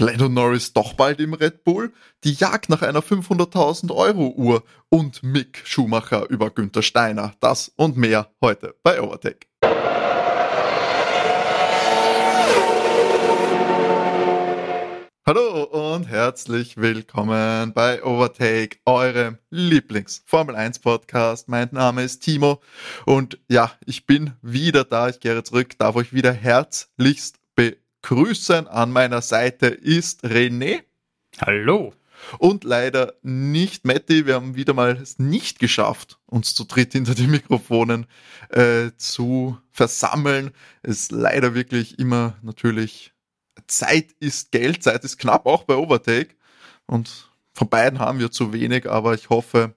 Lando Norris doch bald im Red Bull, die Jagd nach einer 500.000 Euro Uhr und Mick Schumacher über Günther Steiner. Das und mehr heute bei Overtake. Hallo und herzlich willkommen bei Overtake, eurem Lieblings-Formel 1 Podcast. Mein Name ist Timo und ja, ich bin wieder da. Ich kehre zurück, darf euch wieder herzlichst begrüßen. An meiner Seite ist René. Hallo. Und leider nicht Matti. Wir haben wieder mal es nicht geschafft, uns zu dritt hinter die Mikrofonen äh, zu versammeln. Es ist leider wirklich immer natürlich Zeit ist Geld, Zeit ist knapp, auch bei Overtake. Und von beiden haben wir zu wenig, aber ich hoffe,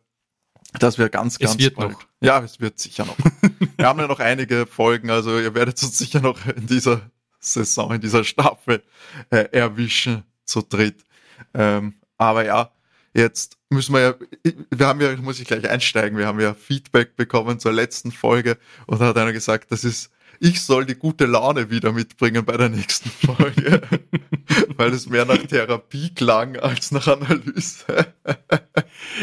dass wir ganz, ganz es wird bald. Noch. Ja, es wird sicher noch. wir haben ja noch einige Folgen, also ihr werdet uns sicher noch in dieser Saison, in dieser Staffel äh, erwischen zu dritt. Ähm, aber ja, jetzt müssen wir ja, wir haben ja, muss ich gleich einsteigen, wir haben ja Feedback bekommen zur letzten Folge und da hat einer gesagt, das ist ich soll die gute Laune wieder mitbringen bei der nächsten Folge, weil es mehr nach Therapie klang als nach Analyse.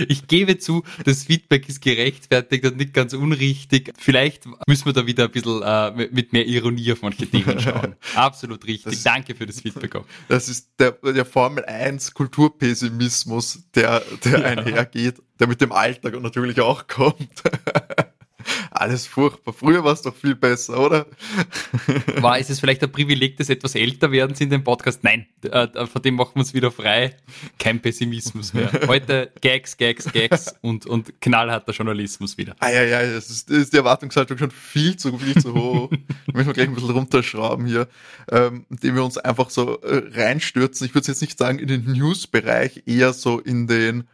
ich gebe zu, das Feedback ist gerechtfertigt und nicht ganz unrichtig. Vielleicht müssen wir da wieder ein bisschen äh, mit mehr Ironie auf manche Themen schauen. Absolut richtig. Das, Danke für das Feedback auch. Das ist der, der Formel 1 Kulturpessimismus, der, der ja. einhergeht, der mit dem Alltag natürlich auch kommt. Alles furchtbar. Früher war es doch viel besser, oder? War ist es vielleicht ein Privileg des etwas älter werdens in dem Podcast? Nein, äh, von dem machen wir uns wieder frei. Kein Pessimismus mehr. Heute Gags, Gags, Gags und, und knallharter Journalismus wieder. Ah ja, ja, das ist, das ist die Erwartungshaltung schon viel zu, viel zu hoch. müssen wir gleich ein bisschen runterschrauben hier, ähm, indem wir uns einfach so äh, reinstürzen. Ich würde jetzt nicht sagen in den News-Bereich, eher so in den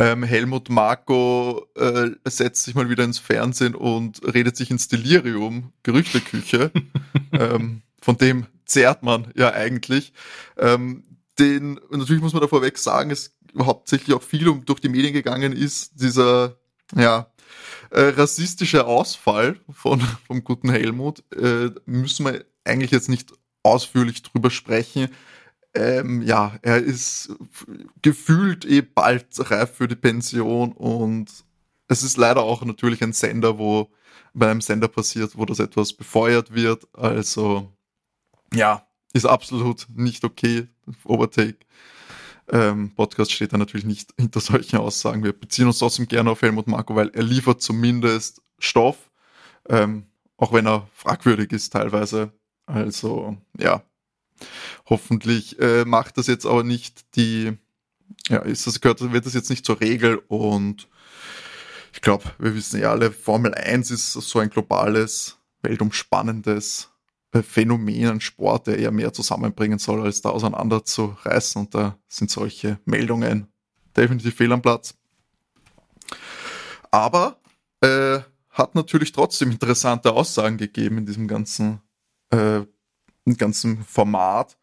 ähm, Helmut Marko äh, setzt sich mal wieder ins Fernsehen und redet sich ins Delirium, Gerüchteküche. ähm, von dem zehrt man ja eigentlich. Ähm, den, natürlich muss man da vorweg sagen, es hauptsächlich auch viel um durch die Medien gegangen ist, dieser, ja, äh, rassistische Ausfall von, vom guten Helmut, äh, müssen wir eigentlich jetzt nicht ausführlich drüber sprechen ähm, ja, er ist gefühlt eh bald reif für die Pension und es ist leider auch natürlich ein Sender, wo bei einem Sender passiert, wo das etwas befeuert wird. Also ja, ist absolut nicht okay. Overtake. Ähm, Podcast steht da natürlich nicht hinter solchen Aussagen. Wir beziehen uns trotzdem gerne auf Helmut Marko, weil er liefert zumindest Stoff, ähm, auch wenn er fragwürdig ist teilweise. Also ja, Hoffentlich äh, macht das jetzt aber nicht die, ja, ist das, gehört, wird das jetzt nicht zur Regel und ich glaube, wir wissen ja alle, Formel 1 ist so ein globales, weltumspannendes Phänomen, ein Sport, der eher mehr zusammenbringen soll, als da auseinander zu reißen. Und da sind solche Meldungen definitiv fehl am Platz. Aber äh, hat natürlich trotzdem interessante Aussagen gegeben in diesem ganzen äh, ganzen Format.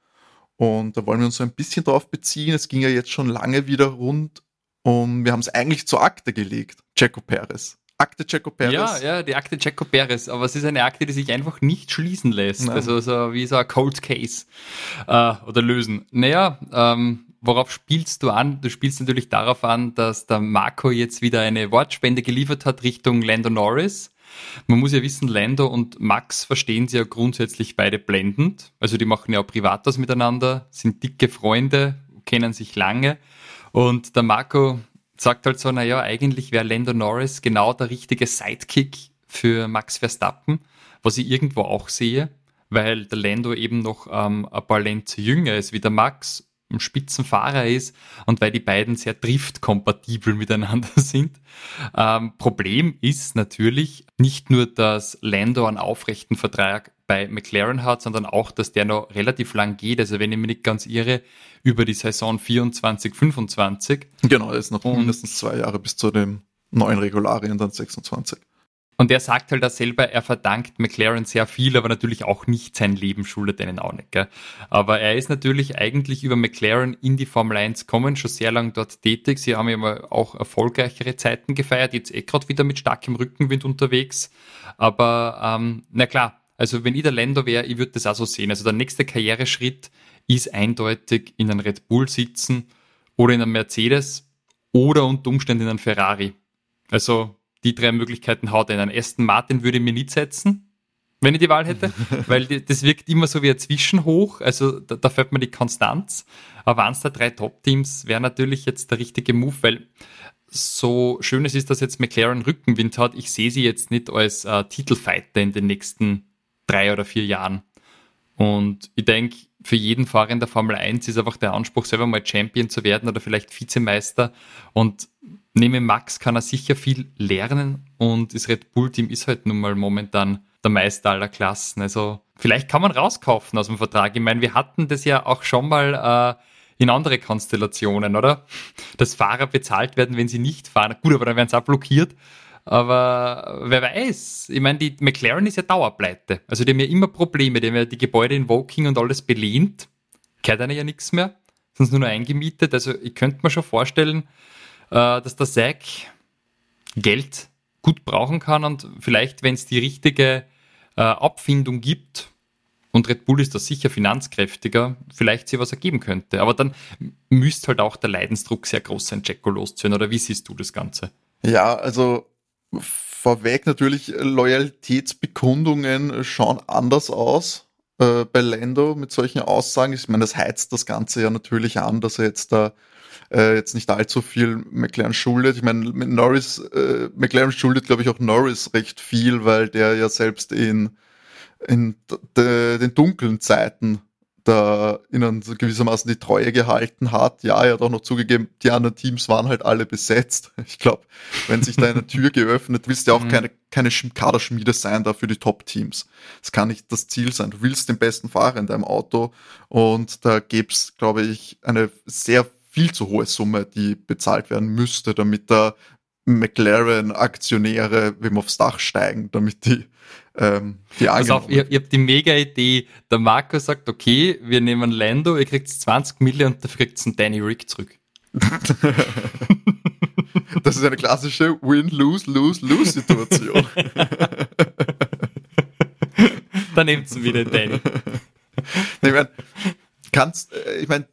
Und da wollen wir uns so ein bisschen drauf beziehen. Es ging ja jetzt schon lange wieder rund und wir haben es eigentlich zur Akte gelegt. Checo Perez. Akte Checo Perez. Ja, ja, die Akte Checo Perez. Aber es ist eine Akte, die sich einfach nicht schließen lässt. Nein. Also so wie so ein Cold Case äh, oder lösen. Naja, ähm, worauf spielst du an? Du spielst natürlich darauf an, dass der Marco jetzt wieder eine Wortspende geliefert hat Richtung Lando Norris. Man muss ja wissen, Lando und Max verstehen sie ja grundsätzlich beide blendend. Also die machen ja auch privat was miteinander, sind dicke Freunde, kennen sich lange. Und der Marco sagt halt so, naja, eigentlich wäre Lando Norris genau der richtige Sidekick für Max Verstappen, was ich irgendwo auch sehe, weil der Lando eben noch ähm, ein paar Lenze jünger ist wie der Max ein Spitzenfahrer ist und weil die beiden sehr driftkompatibel miteinander sind. Ähm, Problem ist natürlich nicht nur, dass Lando einen aufrechten Vertrag bei McLaren hat, sondern auch, dass der noch relativ lang geht. Also wenn ich mich nicht ganz irre, über die Saison 24, 25. Genau, ist noch mindestens zwei Jahre bis zu den neuen Regularien, dann 26. Und er sagt halt da selber, er verdankt McLaren sehr viel, aber natürlich auch nicht sein Leben schuldet einen auch nicht. Gell? Aber er ist natürlich eigentlich über McLaren in die Formel 1 kommen, schon sehr lang dort tätig. Sie haben ja auch erfolgreichere Zeiten gefeiert, jetzt eh gerade wieder mit starkem Rückenwind unterwegs. Aber ähm, na klar, also wenn ich der Länder wäre, ich würde das auch so sehen. Also der nächste Karriereschritt ist eindeutig in einem Red Bull sitzen oder in einem Mercedes oder unter Umständen in einem Ferrari. Also die drei Möglichkeiten haut er in einen Aston Martin würde ich mir nicht setzen, wenn ich die Wahl hätte, weil die, das wirkt immer so wie ein Zwischenhoch, also da, da fällt mir die Konstanz. Aber eins der drei Top-Teams wäre natürlich jetzt der richtige Move, weil so schön es ist, dass jetzt McLaren Rückenwind hat, ich sehe sie jetzt nicht als äh, Titelfighter in den nächsten drei oder vier Jahren. Und ich denke, für jeden Fahrer in der Formel 1 ist einfach der Anspruch, selber mal Champion zu werden oder vielleicht Vizemeister. Und neben Max kann er sicher viel lernen und das Red Bull-Team ist halt nun mal momentan der Meister aller Klassen. Also vielleicht kann man rauskaufen aus dem Vertrag. Ich meine, wir hatten das ja auch schon mal äh, in andere Konstellationen, oder? Dass Fahrer bezahlt werden, wenn sie nicht fahren. Gut, aber dann werden sie auch blockiert. Aber wer weiß, ich meine, die McLaren ist ja Dauerpleite. Also die haben ja immer Probleme, die haben ja die Gebäude in Woking und alles belehnt. Kehrt einer ja nichts mehr, sind nur noch eingemietet. Also ich könnte mir schon vorstellen, dass der Zack Geld gut brauchen kann und vielleicht, wenn es die richtige äh, Abfindung gibt, und Red Bull ist da sicher finanzkräftiger, vielleicht sie was ergeben könnte. Aber dann müsste halt auch der Leidensdruck sehr groß sein, Jacko loszuhören. Oder wie siehst du das Ganze? Ja, also vorweg natürlich Loyalitätsbekundungen schauen anders aus äh, bei Lando mit solchen Aussagen. Ich meine, das heizt das Ganze ja natürlich an, dass er jetzt da äh, jetzt nicht allzu viel McLaren schuldet. Ich meine, mit Norris, äh, McLaren schuldet, glaube ich, auch Norris recht viel, weil der ja selbst in, in de, den dunklen Zeiten da ihnen so gewissermaßen die Treue gehalten hat. Ja, er hat auch noch zugegeben, die anderen Teams waren halt alle besetzt. Ich glaube, wenn sich da eine Tür geöffnet, willst du ja auch mhm. keine, keine Kaderschmiede sein da für die Top-Teams. Das kann nicht das Ziel sein. Du willst den besten Fahrer in deinem Auto und da gäbe es, glaube ich, eine sehr viel zu hohe Summe, die bezahlt werden müsste, damit da McLaren-Aktionäre wem aufs Dach steigen, damit die ähm, die Pass auf, ihr, ihr habt die mega Idee. Der Marco sagt, okay, wir nehmen Lando, ihr kriegt 20 Millionen und dafür kriegt einen Danny Rick zurück. das ist eine klassische Win-Lose-Lose-Lose-Situation. da nehmt sie wieder Danny. Ich meine, kannst, äh, ich meine,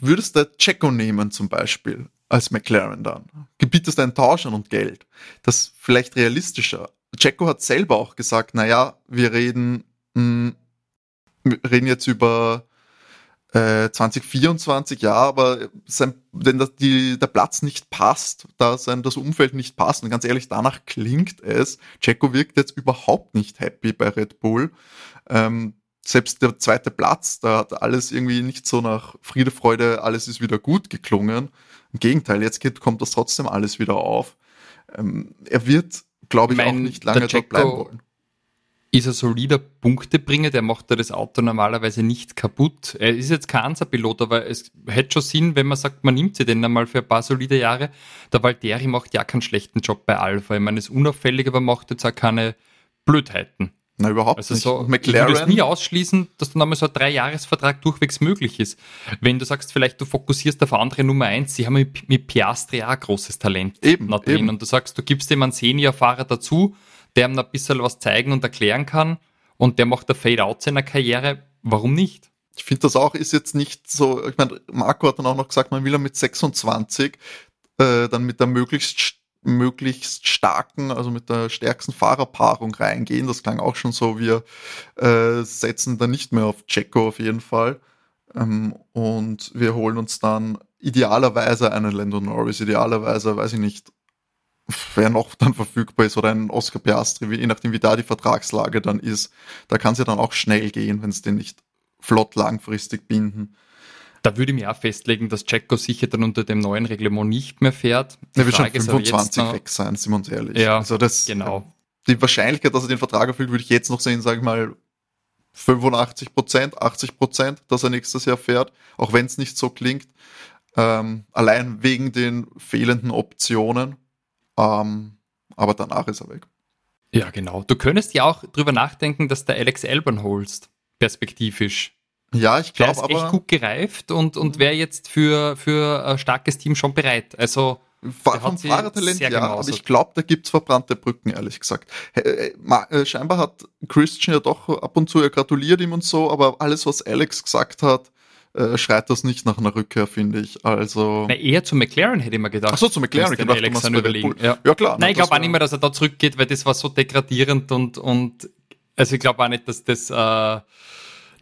würdest du Checo nehmen zum Beispiel als McLaren dann? Gebietest einen Tausch an und Geld. Das ist vielleicht realistischer. Checo hat selber auch gesagt, naja, wir reden, mh, hm, wir reden jetzt über äh, 2024, ja, aber sein, wenn das, die, der Platz nicht passt, da sein, das Umfeld nicht passt, und ganz ehrlich, danach klingt es, Checo wirkt jetzt überhaupt nicht happy bei Red Bull. Ähm, selbst der zweite Platz, da hat alles irgendwie nicht so nach Friede, Freude, alles ist wieder gut geklungen. Im Gegenteil, jetzt geht, kommt das trotzdem alles wieder auf. Ähm, er wird, glaube ich, mein, auch nicht lange dort bleiben wollen. Ist ein solider Punktebringer, der macht da das Auto normalerweise nicht kaputt. Er ist jetzt kein Ansa-Pilot, aber es hätte schon Sinn, wenn man sagt, man nimmt sie denn einmal für ein paar solide Jahre. Der Valtteri macht ja keinen schlechten Job bei Alpha. Ich meine, ist unauffällig, aber macht jetzt auch keine Blödheiten. Na, überhaupt also nicht. So, McLaren. Ich würde es nie ausschließen, dass dann einmal so ein Dreijahresvertrag durchwegs möglich ist. Wenn du sagst, vielleicht du fokussierst auf andere Nummer eins, sie haben mit, mit Piastri auch ein großes Talent eben, drin. Eben. Und du sagst, du gibst dem einen Senior-Fahrer dazu, der ihm ein bisschen was zeigen und erklären kann und der macht der Fade-out seiner Karriere. Warum nicht? Ich finde das auch ist jetzt nicht so, ich meine, Marco hat dann auch noch gesagt, man will ja mit 26 äh, dann mit der möglichst möglichst starken, also mit der stärksten Fahrerpaarung reingehen. Das klang auch schon so, wir äh, setzen da nicht mehr auf Checo auf jeden Fall. Ähm, und wir holen uns dann idealerweise einen Lando Norris, idealerweise, weiß ich nicht, wer noch dann verfügbar ist oder einen Oscar Piastri, je nachdem wie da die Vertragslage dann ist. Da kann es ja dann auch schnell gehen, wenn es den nicht flott langfristig binden. Da würde ich mir auch festlegen, dass Checo sicher dann unter dem neuen Reglement nicht mehr fährt. Die er wird schon 25 weg sein, sind wir uns ehrlich. Ja, also das, genau. Die Wahrscheinlichkeit, dass er den Vertrag erfüllt, würde ich jetzt noch sehen, sage ich mal, 85 Prozent, 80 Prozent, dass er nächstes Jahr fährt, auch wenn es nicht so klingt. Ähm, allein wegen den fehlenden Optionen. Ähm, aber danach ist er weg. Ja, genau. Du könntest ja auch drüber nachdenken, dass der Alex Elbern holst, perspektivisch. Ja, ich glaube aber. echt gut gereift und, und wäre jetzt für, für ein starkes Team schon bereit. Also. Vom Fahrertalent ja, aber ich glaube, da gibt's verbrannte Brücken, ehrlich gesagt. Äh, äh, scheinbar hat Christian ja doch ab und zu, er gratuliert ihm und so, aber alles, was Alex gesagt hat, äh, schreit das nicht nach einer Rückkehr, finde ich. Also. Na, eher zu McLaren hätte ich mir gedacht. Ach so, zu McLaren gedacht, Alex dann überlegen. Ja. ja. klar. Nein, ich glaube auch nicht mehr, dass er da zurückgeht, weil das war so degradierend und, und also ich glaube auch nicht, dass das äh,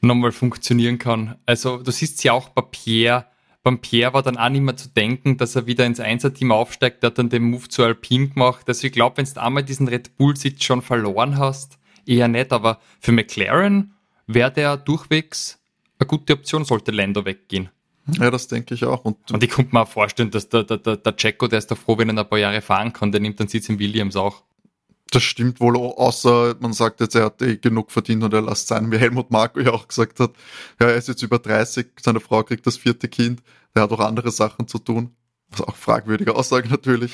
nochmal funktionieren kann. Also du siehst ja auch bei Pierre, beim Pierre war dann auch nicht mehr zu denken, dass er wieder ins Einser-Team aufsteigt, der hat dann den Move zu Alpine gemacht. Also ich glaube, wenn du einmal diesen Red Bull-Sitz schon verloren hast, eher nicht, aber für McLaren wäre der durchwegs eine gute Option, sollte Lando weggehen. Ja, das denke ich auch. Und, und ich konnte mir auch vorstellen, dass der, der, der, der Jacko, der ist da froh, wenn er ein paar Jahre fahren kann, der nimmt dann Sitz in Williams auch. Das stimmt wohl, außer man sagt jetzt, er hat eh genug verdient und er lässt sein, wie Helmut Marko ja auch gesagt hat. Ja, er ist jetzt über 30, seine Frau kriegt das vierte Kind, der hat auch andere Sachen zu tun. Was auch fragwürdige Aussage natürlich.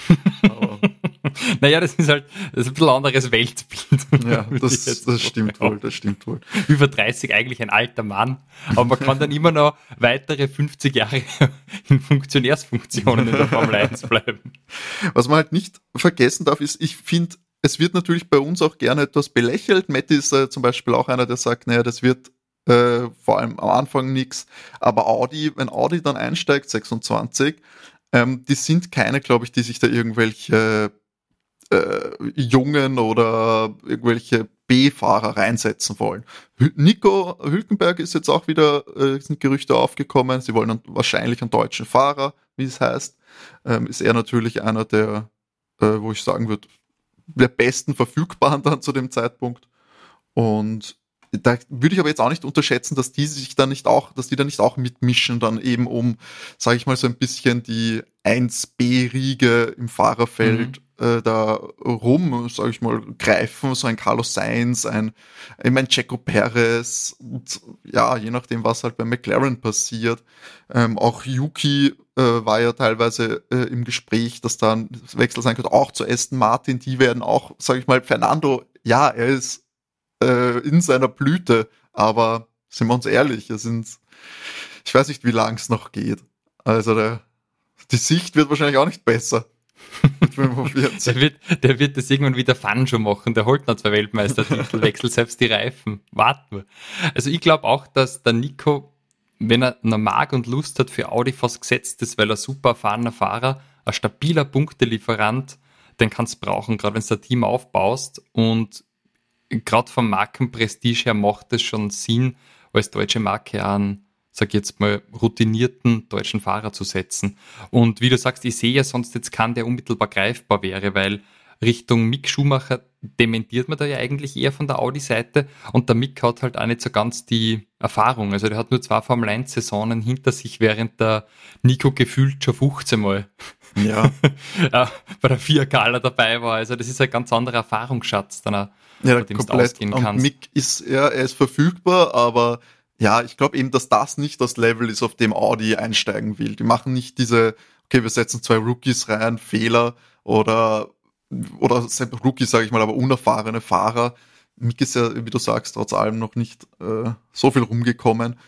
naja, das ist halt das ist ein bisschen anderes Weltbild. Ja, das, das stimmt wohl, das stimmt wohl. Über 30 eigentlich ein alter Mann, aber man kann dann immer noch weitere 50 Jahre in Funktionärsfunktionen in der Formel 1 bleiben. Was man halt nicht vergessen darf, ist, ich finde, es wird natürlich bei uns auch gerne etwas belächelt. Matti ist äh, zum Beispiel auch einer, der sagt, naja, das wird äh, vor allem am Anfang nichts. Aber Audi, wenn Audi dann einsteigt, 26, ähm, die sind keine, glaube ich, die sich da irgendwelche äh, Jungen oder irgendwelche B-Fahrer reinsetzen wollen. Nico Hülkenberg ist jetzt auch wieder, äh, sind Gerüchte aufgekommen, sie wollen wahrscheinlich einen deutschen Fahrer, wie es heißt. Ähm, ist er natürlich einer der, äh, wo ich sagen würde, der besten verfügbaren dann zu dem Zeitpunkt. Und da würde ich aber jetzt auch nicht unterschätzen, dass die sich da nicht auch, dass die da nicht auch mitmischen, dann eben um, sage ich mal, so ein bisschen die 1B-Riege im Fahrerfeld mhm. äh, da rum, sage ich mal, greifen, so ein Carlos Sainz, ein, ich mein Checo Perez und ja, je nachdem, was halt bei McLaren passiert. Ähm, auch Yuki äh, war ja teilweise äh, im Gespräch, dass da ein Wechsel sein könnte, auch zu Aston Martin, die werden auch, sage ich mal, Fernando, ja, er ist äh, in seiner Blüte. Aber sind wir uns ehrlich, es sind, ich weiß nicht, wie lang es noch geht. Also der, die Sicht wird wahrscheinlich auch nicht besser. der, wird, der wird das irgendwann wieder Fun schon machen. Der holt noch zwei Weltmeistertitel, wechselt selbst die Reifen. Warten wir. Also ich glaube auch, dass der Nico, wenn er noch mag und Lust hat für Audi fast gesetzt ist, weil er super erfahrener Fahrer, ein stabiler Punktelieferant, den kannst du brauchen, gerade wenn du ein Team aufbaust. Und gerade vom Markenprestige her macht es schon Sinn, als deutsche Marke an, sag ich jetzt mal, routinierten deutschen Fahrer zu setzen. Und wie du sagst, ich sehe ja sonst jetzt keinen, der unmittelbar greifbar wäre, weil Richtung Mick Schumacher dementiert man da ja eigentlich eher von der Audi-Seite und der Mick hat halt auch nicht so ganz die Erfahrung. Also der hat nur zwei Formel 1 Saisonen hinter sich, während der Nico gefühlt schon 15 Mal ja. bei der 4 Gala dabei war. Also das ist ein ganz anderer Erfahrungsschatz, dann auch, ja, dem du ausgehen kannst. Und Mick ist, ja, er ist verfügbar, aber ja, ich glaube eben, dass das nicht das Level ist, auf dem Audi einsteigen will. Die machen nicht diese, okay, wir setzen zwei Rookies rein, Fehler oder oder Rookies, sage ich mal, aber unerfahrene Fahrer. Mick ist ja, wie du sagst, trotz allem noch nicht äh, so viel rumgekommen.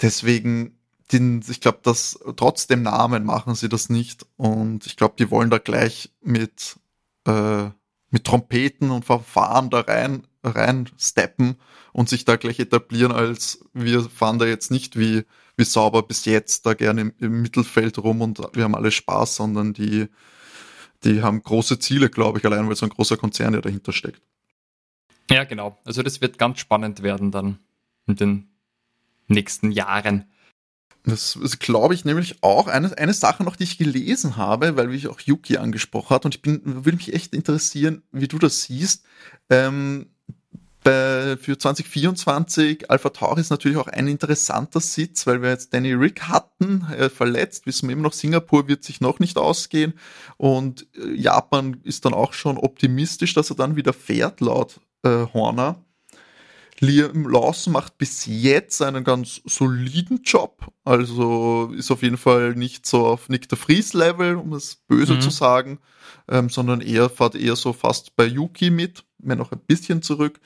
Deswegen, den, ich glaube, dass trotz dem Namen machen sie das nicht. Und ich glaube, die wollen da gleich mit, äh, mit Trompeten und Verfahren da rein, rein steppen und sich da gleich etablieren, als wir fahren da jetzt nicht wie, wie sauber bis jetzt da gerne im, im Mittelfeld rum und wir haben alle Spaß, sondern die, die haben große Ziele, glaube ich, allein weil so ein großer Konzern ja dahinter steckt. Ja, genau. Also das wird ganz spannend werden dann in den nächsten Jahren. Das ist, glaube ich, nämlich auch eine, eine Sache noch, die ich gelesen habe, weil ich auch Yuki angesprochen hat und ich bin, würde mich echt interessieren, wie du das siehst. Ähm, bei, für 2024 Alpha Tauri ist natürlich auch ein interessanter Sitz, weil wir jetzt Danny Rick hatten, äh, verletzt, wissen wir immer noch, Singapur wird sich noch nicht ausgehen und äh, Japan ist dann auch schon optimistisch, dass er dann wieder fährt, laut äh, Horner. Liam Lawson macht bis jetzt einen ganz soliden Job, also ist auf jeden Fall nicht so auf Nick de Vries Level, um es böse mhm. zu sagen, ähm, sondern eher fährt eher so fast bei Yuki mit mehr noch ein bisschen zurück.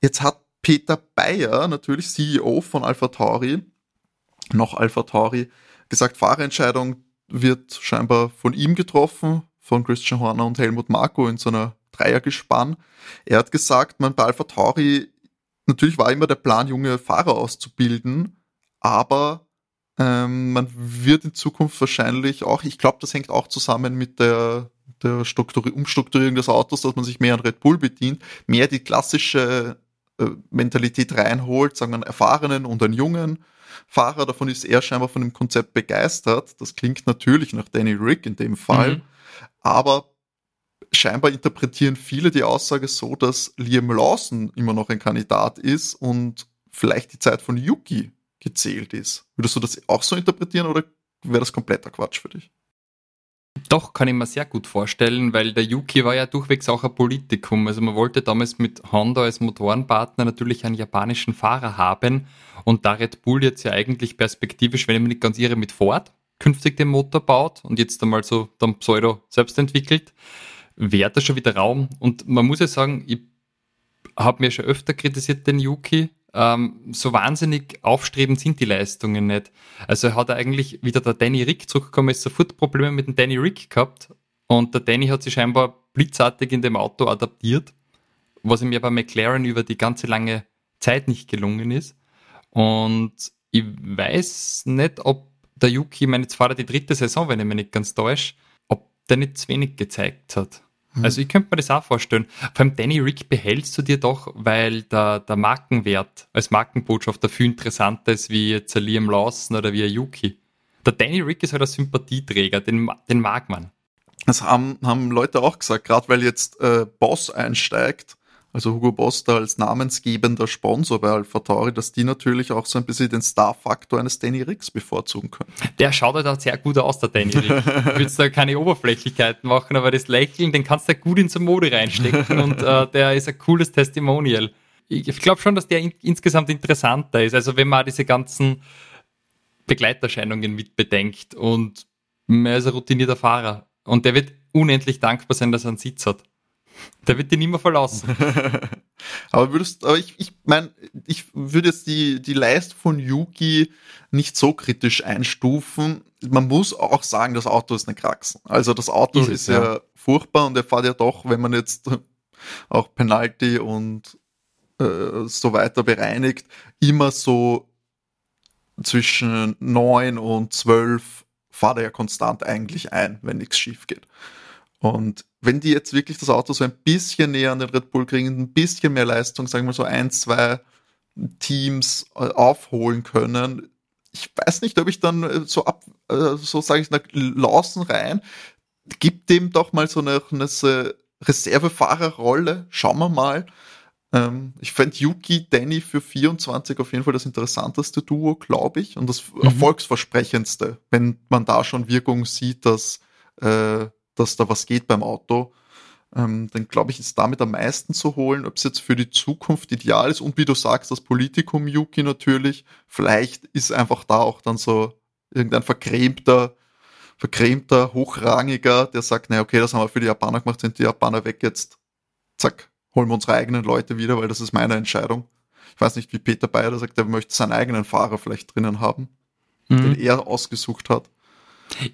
Jetzt hat Peter Bayer, natürlich CEO von Alpha Tauri, noch Alpha Tauri, gesagt, Fahrerentscheidung wird scheinbar von ihm getroffen, von Christian Horner und Helmut Marko in so einer Dreiergespann. Er hat gesagt, man bei Alpha Tauri, natürlich war immer der Plan, junge Fahrer auszubilden, aber Ähm, man wird in Zukunft wahrscheinlich auch, ich glaube, das hängt auch zusammen mit der, der Umstrukturierung des Autos, dass man sich mehr an Red Bull bedient, mehr die klassische äh, Mentalität reinholt, sagen wir einen erfahrenen und einen jungen Fahrer. Davon ist er scheinbar von dem Konzept begeistert. Das klingt natürlich nach Danny Rick in dem Fall. Mhm. Aber scheinbar interpretieren viele die Aussage so, dass Liam Lawson immer noch ein Kandidat ist und vielleicht die Zeit von Yuki gezählt ist. Würdest du das auch so interpretieren oder wäre das kompletter Quatsch für dich? Doch, kann ich mir sehr gut vorstellen, weil der Yuki war ja durchwegs auch ein Politikum. Also man wollte damals mit Honda als Motorenpartner natürlich einen japanischen Fahrer haben und da Red Bull jetzt ja eigentlich perspektivisch, wenn ich mich nicht ganz irre, mit Ford künftig den Motor baut und jetzt einmal so dann Pseudo selbst entwickelt, da schon wieder Raum. Und man muss ja sagen, ich habe mir schon öfter kritisiert den Yuki, ähm, so wahnsinnig aufstrebend sind die Leistungen nicht. Also er hat eigentlich wieder der Danny Rick zurückgekommen, ist sofort Probleme mit dem Danny Rick gehabt und der Danny hat sich scheinbar blitzartig in dem Auto adaptiert, was ihm ja bei McLaren über die ganze lange Zeit nicht gelungen ist. Und ich weiß nicht, ob der Yuki, ich meine, jetzt fahrt er die dritte Saison, wenn ich mich nicht ganz täusche, ob der nicht zu wenig gezeigt hat. Mhm. Also ich könnte mir das auch vorstellen. Vor allem Danny Rick behältst du dir doch, weil der, der Markenwert als Markenbotschafter viel interessanter ist wie jetzt Liam Lawson oder wie ein Yuki. Der Danny Rick ist halt ein Sympathieträger, den, den mag man. Das haben, haben Leute auch gesagt, gerade weil jetzt äh, Boss einsteigt, also Hugo Boss da als namensgebender Sponsor bei Alpha Tauri, dass die natürlich auch so ein bisschen den Star-Faktor eines Danny Ricks bevorzugen können. Der schaut halt auch sehr gut aus, der Danny Rick. Du willst da keine Oberflächlichkeiten machen, aber das Lächeln, den kannst du gut in so Mode reinstecken und äh, der ist ein cooles Testimonial. Ich, ich glaube schon, dass der in, insgesamt interessanter ist. Also wenn man diese ganzen Begleiterscheinungen mit bedenkt und er ist ein routinierter Fahrer und der wird unendlich dankbar sein, dass er einen Sitz hat. Der wird dir nicht mehr verlassen. aber würdest, aber ich, ich meine, ich würde jetzt die, die Leistung von Yuki nicht so kritisch einstufen. Man muss auch sagen, das Auto ist eine Kraxen. Also das Auto ist, ist ja, ja, furchtbar und er fährt ja doch, wenn man jetzt auch Penalty und äh, so weiter bereinigt, immer so zwischen neun und zwölf fahrt er ja konstant eigentlich ein, wenn nichts schief geht. Und wenn die jetzt wirklich das Auto so ein bisschen näher an den Red Bull kriegen, ein bisschen mehr Leistung, sagen wir so ein, zwei Teams äh, aufholen können, ich weiß nicht, ob ich dann äh, so ab, äh, so sage ich, nach Lawson rein, gibt dem doch mal so eine, eine Reservefahrerrolle, schauen wir mal. Ähm, ich fände Yuki, Danny für 24 auf jeden Fall das interessanteste Duo, glaube ich, und das mhm. erfolgsversprechendste, wenn man da schon Wirkung sieht, dass äh, dass da was geht beim Auto, ähm, dann glaube ich, ist damit am meisten zu holen, ob es jetzt für die Zukunft ideal ist und wie du sagst, das Politikum Yuki natürlich, vielleicht ist einfach da auch dann so irgendein vercremter, vercremter, hochrangiger, der sagt, naja, okay, das haben wir für die Japaner gemacht, sind die Japaner weg jetzt, zack, holen wir unsere eigenen Leute wieder, weil das ist meine Entscheidung. Ich weiß nicht, wie Peter Bayer sagt, er möchte seinen eigenen Fahrer vielleicht drinnen haben, mhm. den er ausgesucht hat.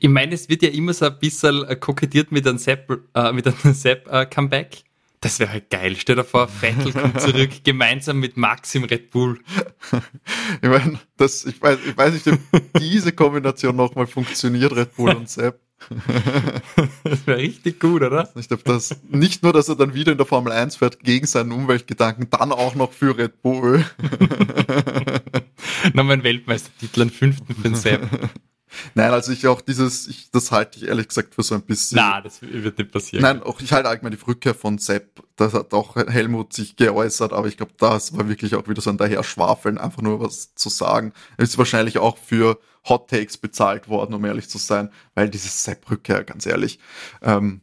Ich meine, es wird ja immer so ein bisschen äh, kokettiert mit einem Sepp, äh, äh. Das wäre halt geil. Stell dir vor, Vettel kommt zurück, gemeinsam mit Max im Red Bull. Ich meine, das, ich weiß, ich weiß nicht, ob diese Kombination nochmal funktioniert, Red Bull und Sepp. Das wäre richtig gut, oder? Nicht, ob das, nicht nur, dass er dann wieder in der Formel 1 fährt gegen seinen Umweltgedanken, dann auch noch für Red Bull. Nochmal ein Weltmeistertitel, einen fünften für den Sepp. Nein, also ich auch dieses, ich, das halte ich ehrlich gesagt für so ein bisschen. Na, das wird nicht passieren. Nein, auch ich halte allgemein die Rückkehr von Sepp. Das hat auch Helmut sich geäußert, aber ich glaube, das war wirklich auch wieder so ein Daherschwafeln, einfach nur was zu sagen. Er ist wahrscheinlich auch für Hot Takes bezahlt worden, um ehrlich zu sein, weil dieses Sepp-Rückkehr, ganz ehrlich, ähm,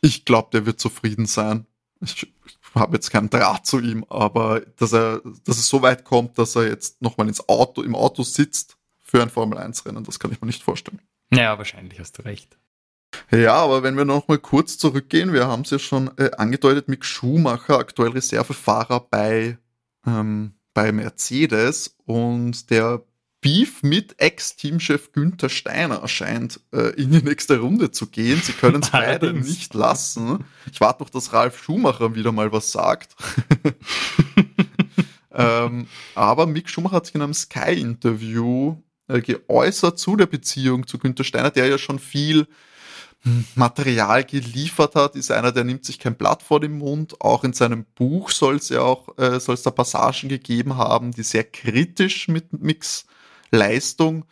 ich glaube, der wird zufrieden sein. Ich, ich habe jetzt keinen Draht zu ihm, aber dass er, dass es so weit kommt, dass er jetzt nochmal ins Auto, im Auto sitzt für ein Formel-1-Rennen. Das kann ich mir nicht vorstellen. Ja, wahrscheinlich hast du recht. Ja, aber wenn wir noch mal kurz zurückgehen, wir haben es ja schon äh, angedeutet, Mick Schumacher, aktuell Reservefahrer bei, ähm, bei Mercedes und der Beef mit Ex-Teamchef Günther Steiner erscheint äh, in die nächste Runde zu gehen. Sie können es beide nicht lassen. Ich warte noch, dass Ralf Schumacher wieder mal was sagt. ähm, aber Mick Schumacher hat sich in einem Sky-Interview geäußert zu der Beziehung zu Günther Steiner, der ja schon viel hm, Material geliefert hat, ist einer, der nimmt sich kein Blatt vor den Mund. Auch in seinem Buch soll es ja auch, äh, soll es da Passagen gegeben haben, die sehr kritisch mit Mixleistung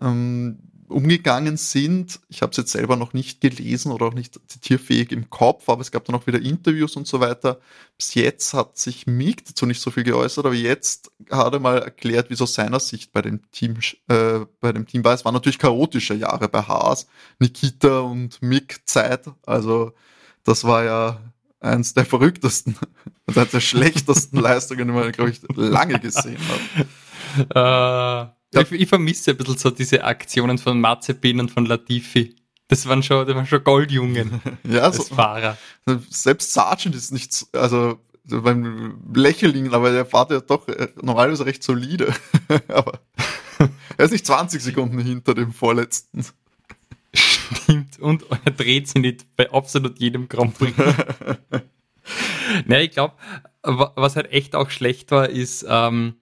ähm, umgegangen sind. Ich habe es jetzt selber noch nicht gelesen oder auch nicht zitierfähig im Kopf, aber es gab dann auch wieder Interviews und so weiter. Bis jetzt hat sich Mick dazu nicht so viel geäußert, aber jetzt hat er mal erklärt, wieso seiner Sicht bei dem Team, äh, bei dem Team war. Es waren natürlich chaotische Jahre bei Haas, Nikita und Mick Zeit. Also das war ja eins der verrücktesten, also der schlechtesten Leistungen, die man, glaube ich, lange gesehen hat. Uh. Ich, ich, vermisse ein bisschen so diese Aktionen von Mazepin und von Latifi. Das waren schon, das waren schon Goldjungen. ja, als so, Fahrer. Selbst Sargent ist nicht, also beim Lächeln, aber der fährt ja doch äh, normalerweise recht solide. aber er ist nicht 20 Sekunden hinter dem vorletzten. Stimmt, und er dreht sich nicht bei absolut jedem Grand Prix. naja, ich glaube, was halt echt auch schlecht war, ist, ähm,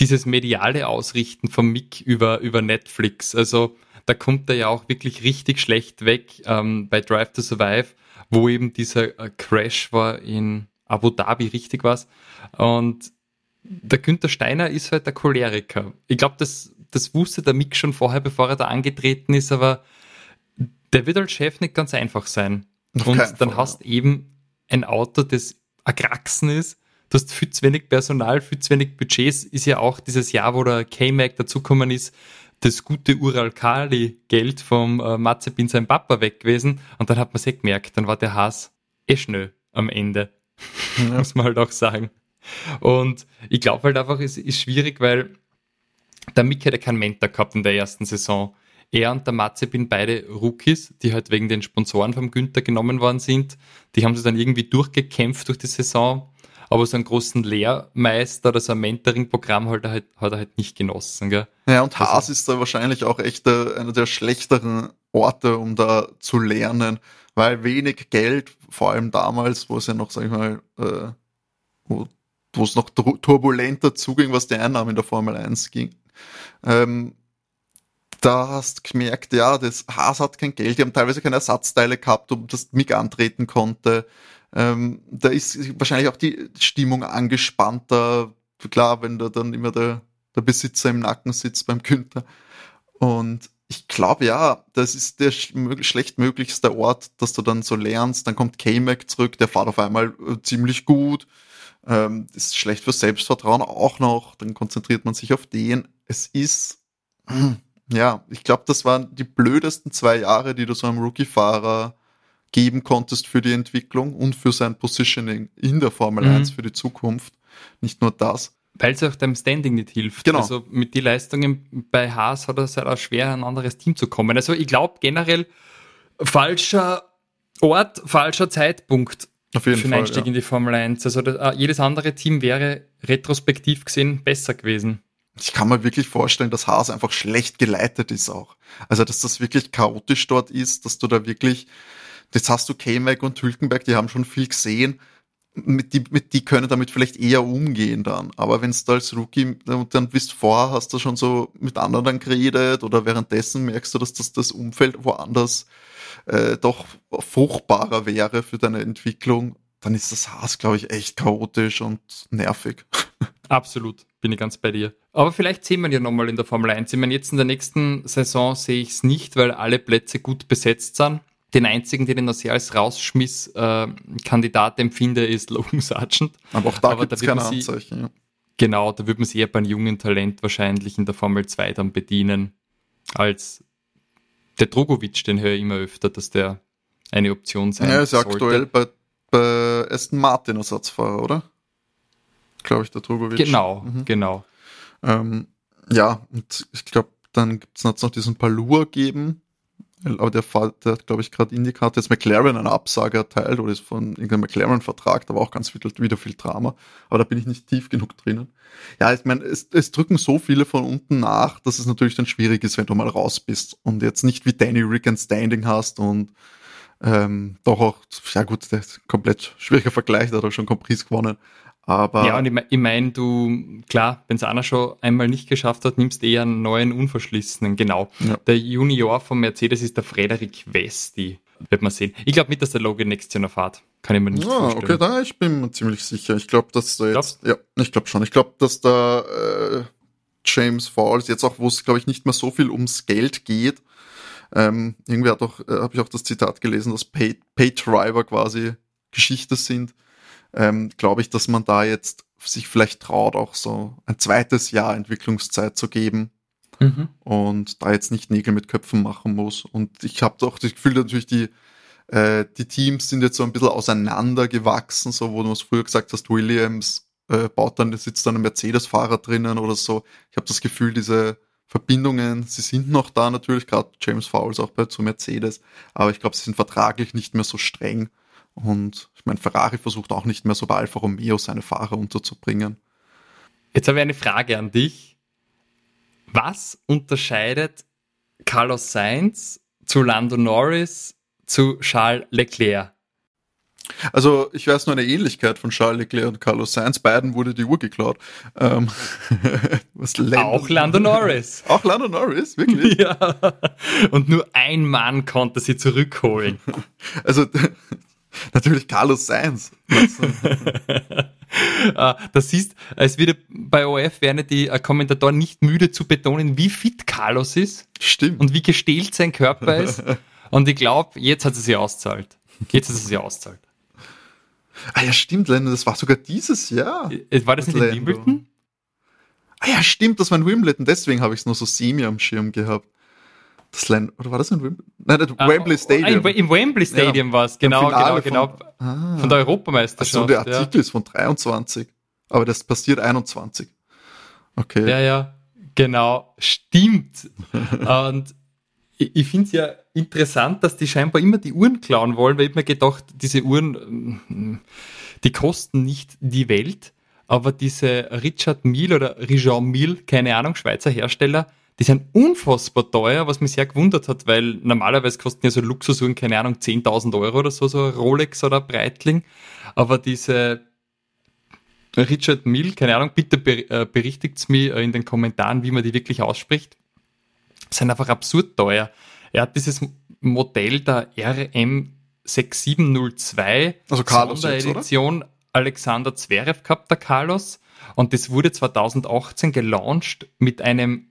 dieses mediale Ausrichten von Mick über, über Netflix. Also da kommt er ja auch wirklich richtig schlecht weg ähm, bei Drive to Survive, wo eben dieser äh, Crash war in Abu Dhabi, richtig was. Und der Günther Steiner ist halt der Choleriker. Ich glaube, das, das wusste der Mick schon vorher, bevor er da angetreten ist, aber der wird als Chef nicht ganz einfach sein. Auf Und dann Fall, hast ja. eben ein Auto, das erkraxen ist, du hast viel zu wenig Personal, viel zu wenig Budgets, ist ja auch dieses Jahr, wo der K-Mac dazukommen ist, das gute Ural-Kali-Geld vom äh, Mazepin sein Papa weg gewesen und dann hat man sich gemerkt, dann war der Haas eh schnell am Ende. Ja. Muss man halt auch sagen. Und ich glaube halt einfach, es ist schwierig, weil der Mick hätte keinen Mentor gehabt in der ersten Saison. Er und der Mazepin beide Rookies, die halt wegen den Sponsoren vom Günther genommen worden sind. Die haben sich dann irgendwie durchgekämpft durch die Saison aber so einen großen Lehrmeister oder so ein Mentoring-Programm hat, er halt, hat er halt nicht genossen. Gell? Ja, und Haas also, ist da wahrscheinlich auch echt der, einer der schlechteren Orte, um da zu lernen, weil wenig Geld, vor allem damals, wo es ja noch, sag ich mal, äh, wo, wo es noch turbulenter zuging, was die Einnahmen der Formel 1 ging. Ähm, da hast du gemerkt, ja, das Haas hat kein Geld, die haben teilweise keine Ersatzteile gehabt, um das MIG antreten konnte. Ähm, da ist wahrscheinlich auch die Stimmung angespannter. Klar, wenn da dann immer der, der Besitzer im Nacken sitzt beim Günther. Und ich glaube ja, das ist der schlechtmöglichste Ort, dass du dann so lernst. Dann kommt K-Mac zurück, der fährt auf einmal äh, ziemlich gut. Ähm, ist schlecht für Selbstvertrauen auch noch. Dann konzentriert man sich auf den. Es ist, ja, ich glaube, das waren die blödesten zwei Jahre, die du so einem Rookie-Fahrer geben konntest für die Entwicklung und für sein Positioning in der Formel mhm. 1 für die Zukunft. Nicht nur das. Weil es auch deinem Standing nicht hilft. Genau. Also mit den Leistungen bei Haas hat es halt auch schwer, ein anderes Team zu kommen. Also ich glaube generell falscher Ort, falscher Zeitpunkt Auf jeden für den Einstieg ja. in die Formel 1. Also das, äh, jedes andere Team wäre retrospektiv gesehen besser gewesen. Ich kann mir wirklich vorstellen, dass Haas einfach schlecht geleitet ist auch. Also dass das wirklich chaotisch dort ist, dass du da wirklich Jetzt hast du K-Mac und Hülkenberg, die haben schon viel gesehen. Mit die, mit die können damit vielleicht eher umgehen dann. Aber wenn du als Rookie und dann bist vorher, hast du schon so mit anderen geredet oder währenddessen merkst du, dass das, das Umfeld woanders äh, doch fruchtbarer wäre für deine Entwicklung, dann ist das Haas, glaube ich, echt chaotisch und nervig. Absolut, bin ich ganz bei dir. Aber vielleicht sehen wir ja nochmal in der Formel 1. Ich meine, jetzt in der nächsten Saison sehe ich es nicht, weil alle Plätze gut besetzt sind. Den einzigen, den ich noch sehr als Rausschmiss-Kandidat äh, empfinde, ist Logan Sargent. Aber auch da gibt es keine Anzeichen. Ja. Genau, da wird man sich eher bei einem jungen Talent wahrscheinlich in der Formel 2 dann bedienen, als der Drogovic, den höre ich immer öfter, dass der eine Option sein Ja, er ist ja aktuell bei, bei Aston Martin Ersatzfahrer, oder? Glaube ich, der Drogovic. Genau, mhm. genau. Ähm, ja, und ich glaube, dann gibt es noch diesen Palua geben, aber der, der hat, glaube ich, gerade Indicator jetzt McLaren eine Absage erteilt oder ist von irgendeinem McLaren-Vertrag, da war auch ganz viel, wieder viel Drama. Aber da bin ich nicht tief genug drinnen. Ja, ich meine, es, es drücken so viele von unten nach, dass es natürlich dann schwierig ist, wenn du mal raus bist und jetzt nicht wie Danny Rick ein Standing hast und ähm, doch auch, ja gut, der ist komplett schwieriger Vergleich, da hat er schon Compris gewonnen. Aber ja, und ich meine, ich mein, du, klar, wenn es einer schon einmal nicht geschafft hat, nimmst du eher einen neuen Unverschlissenen. Genau. Ja. Der Junior von Mercedes ist der Frederik Westi. Wird man sehen. Ich glaube nicht, dass der Logan nächstes Jahr noch fährt. Kann ich mir nicht ja, vorstellen. Okay, da, ich bin mir ziemlich sicher. Ich glaube, dass da jetzt, Glaubst? ja, ich glaube schon. Ich glaube, dass da äh, James Falls jetzt auch, wo es, glaube ich, nicht mehr so viel ums Geld geht. Ähm, irgendwie hat auch, äh, habe ich auch das Zitat gelesen, dass Pay, Pay Driver quasi Geschichte sind ähm, glaube ich, dass man da jetzt sich vielleicht traut, auch so ein zweites Jahr Entwicklungszeit zu geben mhm. und da jetzt nicht Nägel mit Köpfen machen muss. Und ich habe doch das Gefühl, natürlich die äh, die Teams sind jetzt so ein bisschen auseinandergewachsen, so wo du es früher gesagt hast, Williams äh, baut dann, sitzt dann ein Mercedes-Fahrer drinnen oder so. Ich habe das Gefühl, diese Verbindungen, sie sind noch da natürlich, gerade James Fowles auch bei zu Mercedes, aber ich glaube, sie sind vertraglich nicht mehr so streng. Und ich meine, Ferrari versucht auch nicht mehr so bei Alfa Romeo seine Fahrer unterzubringen. Jetzt habe ich eine Frage an dich. Was unterscheidet Carlos Sainz zu Lando Norris zu Charles Leclerc? Also ich weiß nur eine Ähnlichkeit von Charles Leclerc und Carlos Sainz. Beiden wurde die Uhr geklaut. Ähm, was Auch Lando Norris. Auch Lando Norris, wirklich? Ja. Und nur ein Mann konnte sie zurückholen. Also Natürlich Carlos Sainz. Ah, das siehst, es wird bei OF werden die äh, Kommentatoren nicht müde zu betonen, wie fit Carlos ist. Stimmt. Und wie gestählt sein Körper ist. Und ich glaube, jetzt hat es sich auszahlt. Jetzt hat es sich auszahlt. Ah ja, stimmt, Lando, das war sogar dieses Jahr. Äh, war das nicht in Wimbledon? Ah ja, stimmt, das war in Wimbledon, deswegen habe ich es nur so semi am Schirm gehabt. Das Land, oder war das in Wembley? Nein, das ah, Wembley Stadium. Im Wembley Stadium ja, war es, genau, genau, genau. Von, ah, von der Europameisterschaft. Also der Artikel ja. ist von 23, aber das passiert 21. Okay. Ja, ja, genau, stimmt. Und ich, ich finde es ja interessant, dass die scheinbar immer die Uhren klauen wollen, weil ich mir gedacht, diese Uhren, die kosten nicht die Welt, aber diese Richard Mille oder Richard Mille, keine Ahnung, Schweizer Hersteller, die sind unfassbar teuer, was mich sehr gewundert hat, weil normalerweise kosten ja so Luxusuhren, keine Ahnung, 10.000 Euro oder so, so Rolex oder Breitling. Aber diese Richard Mill, keine Ahnung, bitte äh, berichtigt mir in den Kommentaren, wie man die wirklich ausspricht, sind einfach absurd teuer. Er hat dieses Modell der RM6702 also Carlos Sonderedition jetzt, Alexander Zverev gehabt, der Carlos. Und das wurde 2018 gelauncht mit einem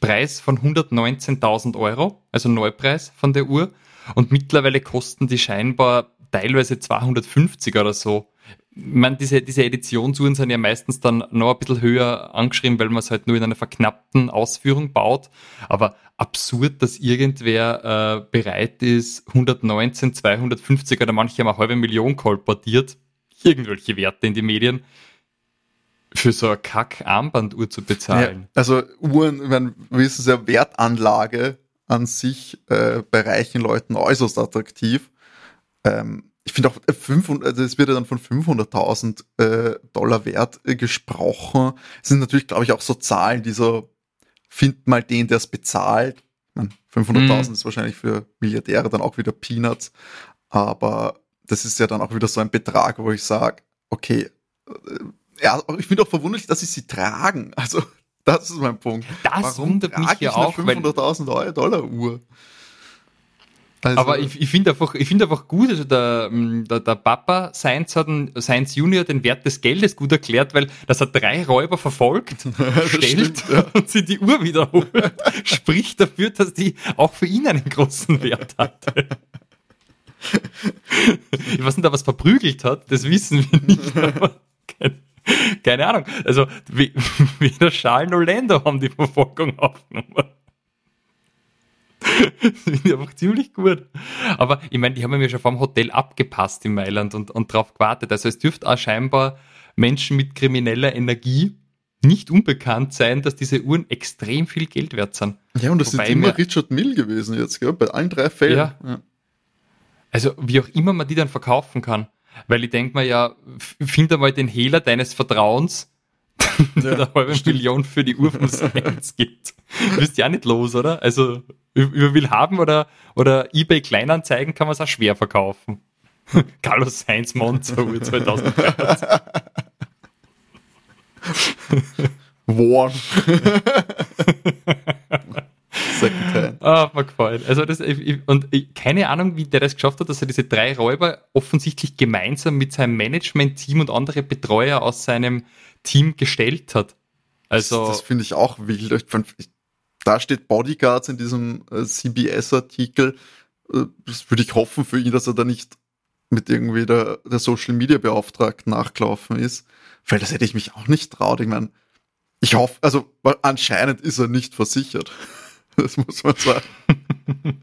Preis von 119.000 Euro, also Neupreis von der Uhr. Und mittlerweile kosten die scheinbar teilweise 250 oder so. Ich meine, diese, diese Editionsuhren sind ja meistens dann noch ein bisschen höher angeschrieben, weil man es halt nur in einer verknappten Ausführung baut. Aber absurd, dass irgendwer äh, bereit ist, 119, 250 oder manche haben eine halbe Million kolportiert, irgendwelche Werte in die Medien, für so eine Kack-Armbanduhr zu bezahlen. Ja, also Uhren, wir wissen es ja, Wertanlage an sich äh, bei reichen Leuten äußerst attraktiv. Ähm, ich finde auch, 500, äh, also es wird ja dann von 500.000 äh, Dollar Wert äh, gesprochen. Es sind natürlich, glaube ich, auch so Zahlen, die so, find mal den, der es bezahlt. 500.000 mhm. ist wahrscheinlich für Milliardäre dann auch wieder Peanuts. Aber das ist ja dann auch wieder so ein Betrag, wo ich sage, okay, äh, ja, ich finde auch verwunderlich, dass sie sie tragen. Also, das ist mein Punkt. Das Warum wundert mich ja auch. 500.000 Dollar Uhr. Also, aber ich, ich finde einfach, ich finde einfach gut, also der, mm, der, der Papa Science hat einen, Science Junior den Wert des Geldes gut erklärt, weil das hat drei Räuber verfolgt, stellt ja. und sie die Uhr wiederholt. Spricht dafür, dass die auch für ihn einen großen Wert hatte. ich weiß nicht, ob er was verprügelt hat, das wissen wir nicht. Keine Ahnung. Also weder Charles noch Lando haben die Verfolgung aufgenommen. Das finde ich einfach ziemlich gut. Aber ich meine, die haben mir schon vom Hotel abgepasst in Mailand und, und drauf gewartet. Also es dürfte auch scheinbar Menschen mit krimineller Energie nicht unbekannt sein, dass diese Uhren extrem viel Geld wert sind. Ja, und das Wobei sind immer Richard Mill gewesen jetzt, gell? bei allen drei Fällen. Ja. ja. Also wie auch immer man die dann verkaufen kann. Weil ich denke mir ja, find mal den Hehler deines Vertrauens, der ja, eine halbe stimmt. Million für die Uhr vom Science gibt. Du bist ja nicht los, oder? Also über will haben oder, oder eBay Kleinanzeigen kann man es auch schwer verkaufen. Carlos Sainz Monza Uhr 2013. Warn. Secondhand. Ah, mir gefallen. Also das, und keine Ahnung, wie der das geschafft hat, dass er diese drei Räuber offensichtlich gemeinsam mit seinem Management-Team und andere Betreuer aus seinem Team gestellt hat. Also. Das, das finde ich auch wild. Da steht Bodyguards in diesem äh, CBS-Artikel. Äh, das würde ich hoffen für ihn, dass er da nicht mit irgendwie der, der Social Media Beauftragten nachgelaufen ist. Weil das hätte ich mich auch nicht traut. Ich meine, ich hoffe, also anscheinend ist er nicht versichert. Das muss man sagen.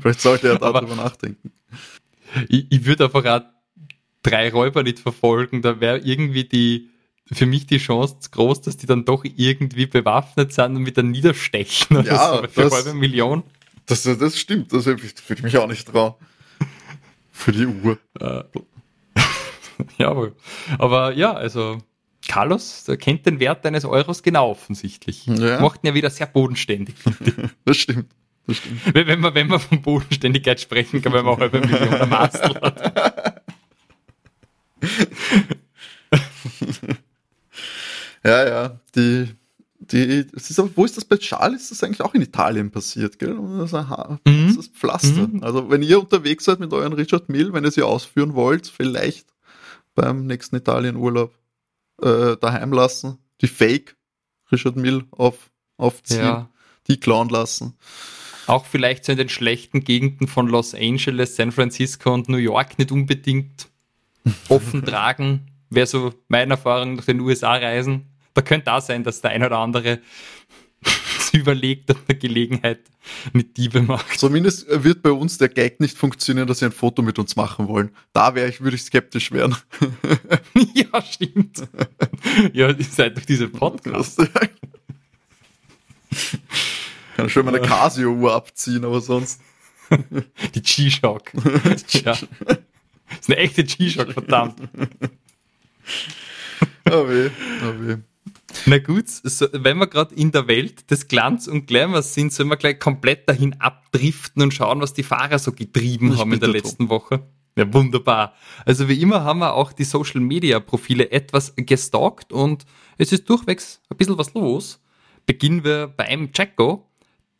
Vielleicht sollte er darüber nachdenken. Ich, ich würde einfach auch drei Räuber nicht verfolgen. Da wäre irgendwie die, für mich die Chance groß, dass die dann doch irgendwie bewaffnet sind und mit einem niederstechen oder ja, so für das, halbe Million. Das, das stimmt, das würde ich mich auch nicht trauen. Für die Uhr. Äh, ja, aber, aber ja, also Carlos der kennt den Wert eines Euros genau offensichtlich. Ja. Macht ihn ja wieder sehr bodenständig. das stimmt. Das stimmt. Wenn, man, wenn man von Bodenständigkeit sprechen kann, wenn man halbe Million am Mastel hat. ja, ja, die, die, es ist wo ist das bei Charles? Ist das eigentlich auch in Italien passiert, gell? Das ist, ein, mhm. das ist Pflaster. Mhm. Also, wenn ihr unterwegs seid mit euren Richard Mill, wenn ihr sie ausführen wollt, vielleicht beim nächsten Italienurlaub äh, daheim lassen, die Fake Richard Mill auf, aufziehen, ja. die klauen lassen. Auch vielleicht so in den schlechten Gegenden von Los Angeles, San Francisco und New York nicht unbedingt offen tragen, wäre so meine Erfahrung nach den USA reisen. Da könnte auch sein, dass der ein oder andere überlegt und eine Gelegenheit mit Diebe macht. Zumindest wird bei uns der Gag nicht funktionieren, dass sie ein Foto mit uns machen wollen. Da wäre ich, würde ich skeptisch werden. ja, stimmt. ja, ihr seid durch diese Podcast. Kann schön meine Casio-Uhr abziehen, aber sonst. Die G-Shock. ja. Das ist eine echte G-Shock, verdammt. Oh weh, oh weh. Na gut, so, wenn wir gerade in der Welt des Glanz und Glamours sind, sollen wir gleich komplett dahin abdriften und schauen, was die Fahrer so getrieben ich haben in der letzten drum. Woche. Ja, wunderbar. Also wie immer haben wir auch die Social Media Profile etwas gestalkt und es ist durchwegs ein bisschen was los. Beginnen wir beim Jacko,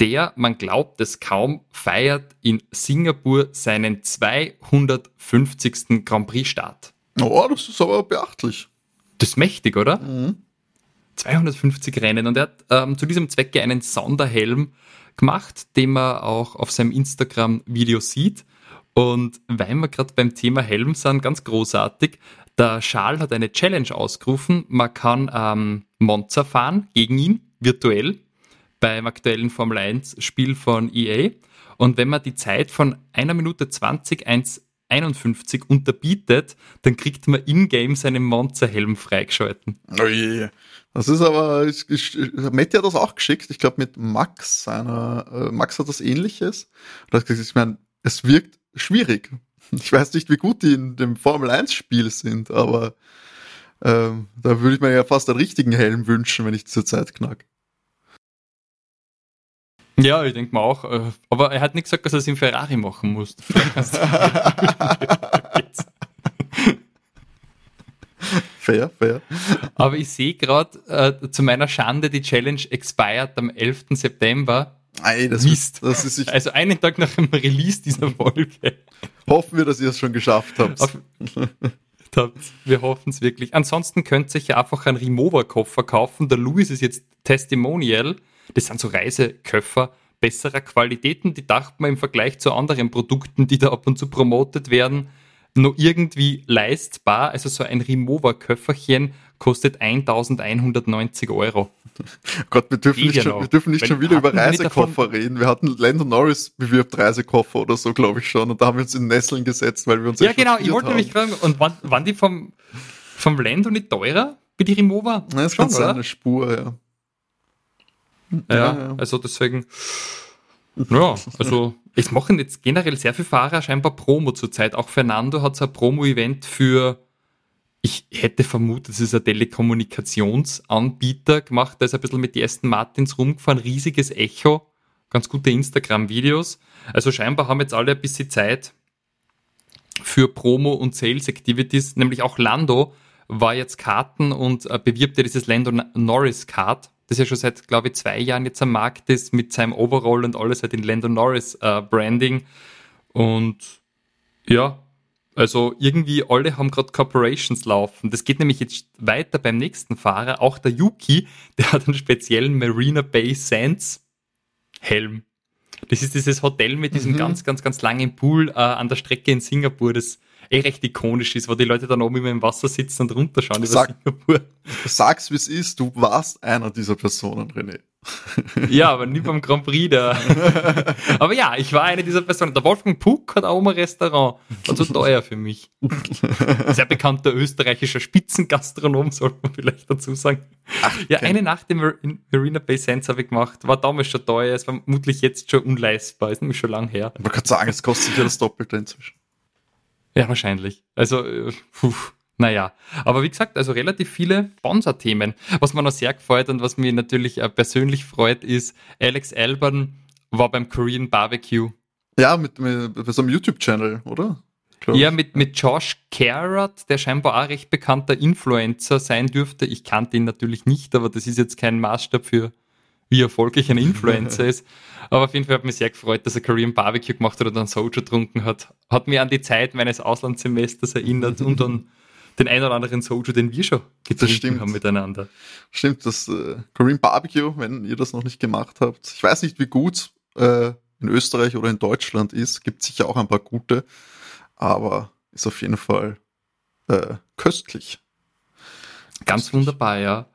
der, man glaubt es kaum, feiert in Singapur seinen 250. Grand Prix Start. Oh, das ist aber beachtlich. Das ist mächtig, oder? Mhm. 250 Rennen und er hat ähm, zu diesem Zwecke einen Sonderhelm gemacht, den man auch auf seinem Instagram-Video sieht. Und weil wir gerade beim Thema Helm sind, ganz großartig, der Schal hat eine Challenge ausgerufen. Man kann ähm, Monza fahren gegen ihn, virtuell, beim aktuellen Formel 1 Spiel von EA. Und wenn man die Zeit von einer Minute 20, 1, 51 unterbietet, dann kriegt man in-game seinen Monster-Helm freigeschalten. Oh je. Das ist aber, ich, ich, Matti hat das auch geschickt, ich glaube mit Max, seiner, äh, Max hat das ähnliches. Ich meine, es wirkt schwierig. Ich weiß nicht, wie gut die in dem Formel 1 Spiel sind, aber ähm, da würde ich mir ja fast einen richtigen Helm wünschen, wenn ich diese Zeit knack. Ja, ich denke mal auch. Äh, aber er hat nicht gesagt, dass er es im Ferrari machen muss. fair, fair. Aber ich sehe gerade äh, zu meiner Schande, die Challenge expired am 11. September. Ei, das Mist. das ist also einen Tag nach dem Release dieser Folge. Hoffen wir, dass ihr es schon geschafft habt. Auf, wir hoffen es wirklich. Ansonsten könnt ihr euch einfach einen Remover-Koffer kaufen. Der Louis ist jetzt Testimonial. Das sind so Reiseköffer besserer Qualitäten, die dachte man im Vergleich zu anderen Produkten, die da ab und zu promotet werden, nur irgendwie leistbar. Also so ein Remover-Köfferchen kostet 1190 Euro. Gott, wir dürfen nicht, schon, wir dürfen nicht schon wieder über Reisekoffer reden. Wir hatten Lando Norris bewirbt Reisekoffer oder so, glaube ich schon. Und da haben wir uns in Nesseln gesetzt, weil wir uns Ja, genau. Ich wollte mich fragen, und waren, waren die vom, vom Lando nicht teurer wie die Remover? Ja, das ist ganz eine Spur, ja. Ja, ja, also deswegen, ja, also es machen jetzt generell sehr viele Fahrer scheinbar Promo zurzeit. Auch Fernando hat so ein Promo-Event für, ich hätte vermutet, es ist ein Telekommunikationsanbieter gemacht, da ist ein bisschen mit die ersten Martins rumgefahren, riesiges Echo, ganz gute Instagram-Videos. Also scheinbar haben jetzt alle ein bisschen Zeit, für Promo und Sales Activities, nämlich auch Lando war jetzt Karten und äh, bewirbt ja dieses Lando Norris Card, das ja schon seit, glaube ich, zwei Jahren jetzt am Markt ist, mit seinem Overall und alles halt in Lando Norris äh, Branding. Und ja, also irgendwie alle haben gerade Corporations laufen. Das geht nämlich jetzt weiter beim nächsten Fahrer. Auch der Yuki, der hat einen speziellen Marina Bay Sands Helm. Das ist dieses Hotel mit diesem mhm. ganz, ganz, ganz langen Pool äh, an der Strecke in Singapur, das eh recht ikonisch ist, wo die Leute dann oben immer im Wasser sitzen und runterschauen über Sag, Singapur. Sag's, wie es ist, du warst einer dieser Personen, René. ja, aber nie beim Grand Prix da. aber ja, ich war eine dieser Personen. Der Wolfgang Puck hat auch mal ein Restaurant. War zu teuer für mich. Sehr bekannter österreichischer Spitzengastronom, sollte man vielleicht dazu sagen. Ach, ja, eine Nacht in Marina Bay Sands habe ich gemacht. War damals schon teuer. Es war vermutlich jetzt schon unleistbar. Ist nämlich schon lang her. Man kann sagen, es kostet ja das Doppelte inzwischen. Ja, wahrscheinlich. Also, äh, puh. Naja, aber wie gesagt, also relativ viele Sponsor-Themen. Was mir noch sehr gefreut und was mich natürlich äh, persönlich freut, ist, Alex Alban war beim Korean Barbecue. Ja, mit, mit bei so einem YouTube-Channel, oder? Ja, mit, mit Josh Carrot, der scheinbar auch recht bekannter Influencer sein dürfte. Ich kannte ihn natürlich nicht, aber das ist jetzt kein Maßstab für, wie erfolgreich ein Influencer ist. Aber auf jeden Fall hat mich sehr gefreut, dass er Korean Barbecue gemacht hat und dann Soju getrunken hat. Hat mir an die Zeit meines Auslandssemesters erinnert und an den ein oder anderen Soju, den wir schon getrunken haben miteinander. Stimmt, das äh, Korean Barbecue, wenn ihr das noch nicht gemacht habt. Ich weiß nicht, wie gut äh, in Österreich oder in Deutschland ist. Gibt sicher auch ein paar gute, aber ist auf jeden Fall äh, köstlich. Ganz köstlich. wunderbar, ja.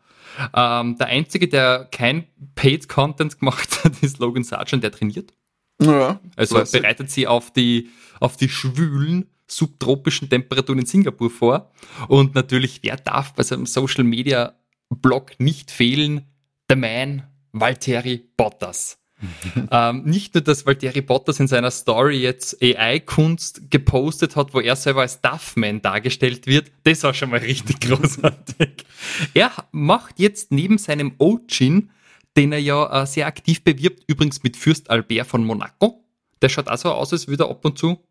Ähm, der einzige, der kein Paid Content gemacht hat, ist Logan Sargent, der trainiert. Ja, also bereitet sie auf die, auf die schwülen subtropischen Temperaturen in Singapur vor. Und natürlich, wer darf bei seinem Social Media Blog nicht fehlen? Der Man Valtteri Bottas. ähm, nicht nur, dass Valtteri Bottas in seiner Story jetzt AI-Kunst gepostet hat, wo er selber als Duffman dargestellt wird, das war schon mal richtig großartig. er macht jetzt neben seinem Ojin, den er ja äh, sehr aktiv bewirbt, übrigens mit Fürst Albert von Monaco, der schaut also aus, als würde er ab und zu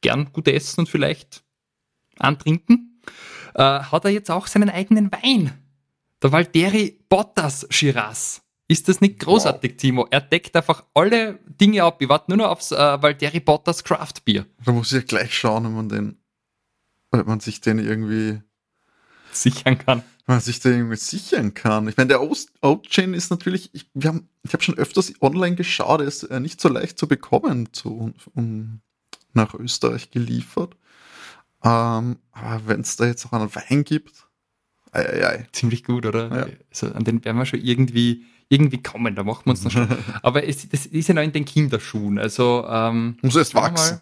gern gut essen und vielleicht antrinken, äh, hat er jetzt auch seinen eigenen Wein. Der Valtteri Bottas Shiraz. Ist das nicht großartig, wow. Timo? Er deckt einfach alle Dinge ab. Ich warte nur noch aufs äh, Valtteri Bottas Craft Beer. Da muss ich ja gleich schauen, wenn man den, wenn man sich den irgendwie sichern kann. Wenn man sich den irgendwie sichern kann. Ich meine, der Oat-Chain ist natürlich, ich, wir haben, ich habe schon öfters online geschaut, er ist äh, nicht so leicht zu bekommen zu, um, nach Österreich geliefert. Ähm, aber wenn es da jetzt auch einen Wein gibt, ei, ei, ei. ziemlich gut, oder? Ja. Also an den werden wir schon irgendwie, irgendwie kommen, da machen wir uns noch schon. aber es, das ist ja noch in den Kinderschuhen, also ähm, muss erst wachsen.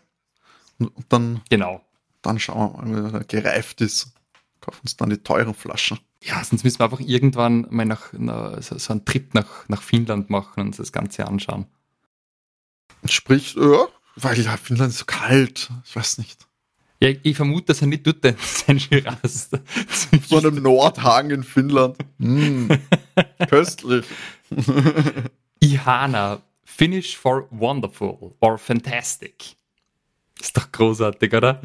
Und dann, genau. dann schauen wir mal, wenn er gereift ist. Kaufen uns dann die teuren Flaschen. Ja, sonst müssen wir einfach irgendwann mal nach, na, so, so einen Trip nach, nach Finnland machen und uns das Ganze anschauen. Sprich, ja, weil ja, Finnland ist so kalt. Ich weiß nicht. Ja, ich vermute, dass er nicht dort sein Shiraz. so einem Nordhang in Finnland. Mm, köstlich. Ihana, Finish for Wonderful or Fantastic. Ist doch großartig, oder?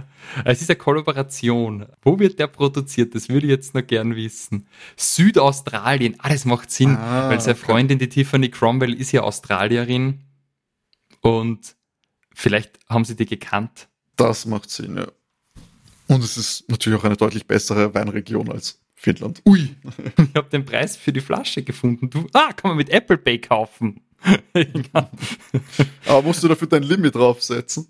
Es ist eine Kollaboration. Wo wird der produziert? Das würde ich jetzt noch gern wissen. Südaustralien. Ah, das macht Sinn, ah, weil seine okay. Freundin, die Tiffany Cromwell, ist ja Australierin. Und Vielleicht haben sie die gekannt. Das macht Sinn, ja. Und es ist natürlich auch eine deutlich bessere Weinregion als Finnland. Ui, ich habe den Preis für die Flasche gefunden. Du, ah, kann man mit Apple Pay kaufen. Aber musst du dafür dein Limit draufsetzen?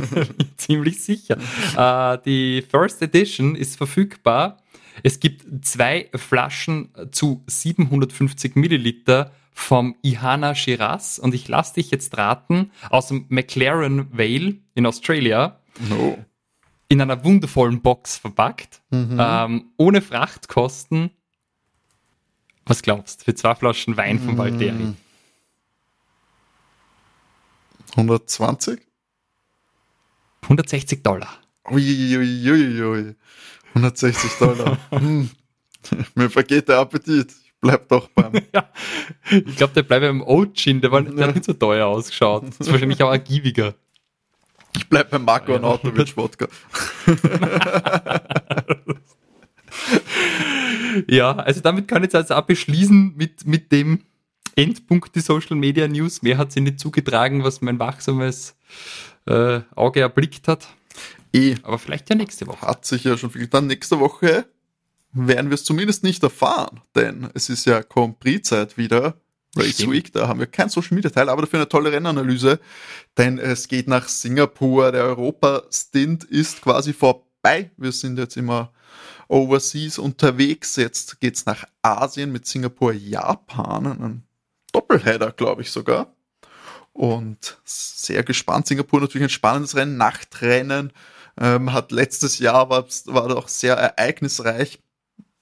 Ziemlich sicher. Uh, die First Edition ist verfügbar. Es gibt zwei Flaschen zu 750 Milliliter vom Ihana Shiraz und ich lasse dich jetzt raten, aus dem McLaren Vale in Australia. No. In einer wundervollen Box verpackt, mhm. ähm, ohne Frachtkosten. Was glaubst du, für zwei Flaschen Wein von Valtteri? 120? 160 Dollar. Uiuiuiui. 160 Dollar. hm. Mir vergeht der Appetit bleib doch beim. ja, ich glaube, der bleibt beim Oat-Gin, der, war, der hat nicht so teuer ausgeschaut. Das ist wahrscheinlich auch ergiebiger. Ich Ich bleib beim Marco ja, Anatovic Wodka. ja, also damit kann ich jetzt also auch beschließen mit, mit dem Endpunkt die Social Media News. Mehr hat sie nicht zugetragen, was mein wachsames äh, Auge erblickt hat. Eh. Aber vielleicht ja nächste Woche. Hat sich ja schon viel getan. Nächste Woche werden wir es zumindest nicht erfahren, denn es ist ja Grand Prix-Zeit wieder. Race Stimmt. Week, da haben wir kein Social Media Teil, aber dafür eine tolle Rennanalyse, denn es geht nach Singapur. Der Europa-Stint ist quasi vorbei. Wir sind jetzt immer overseas unterwegs. Jetzt geht's nach Asien mit Singapur, Japan. Ein Doppelheader, glaube ich sogar. Und sehr gespannt. Singapur natürlich ein spannendes Rennen, Nachtrennen. Ähm, hat letztes Jahr war, war auch sehr ereignisreich.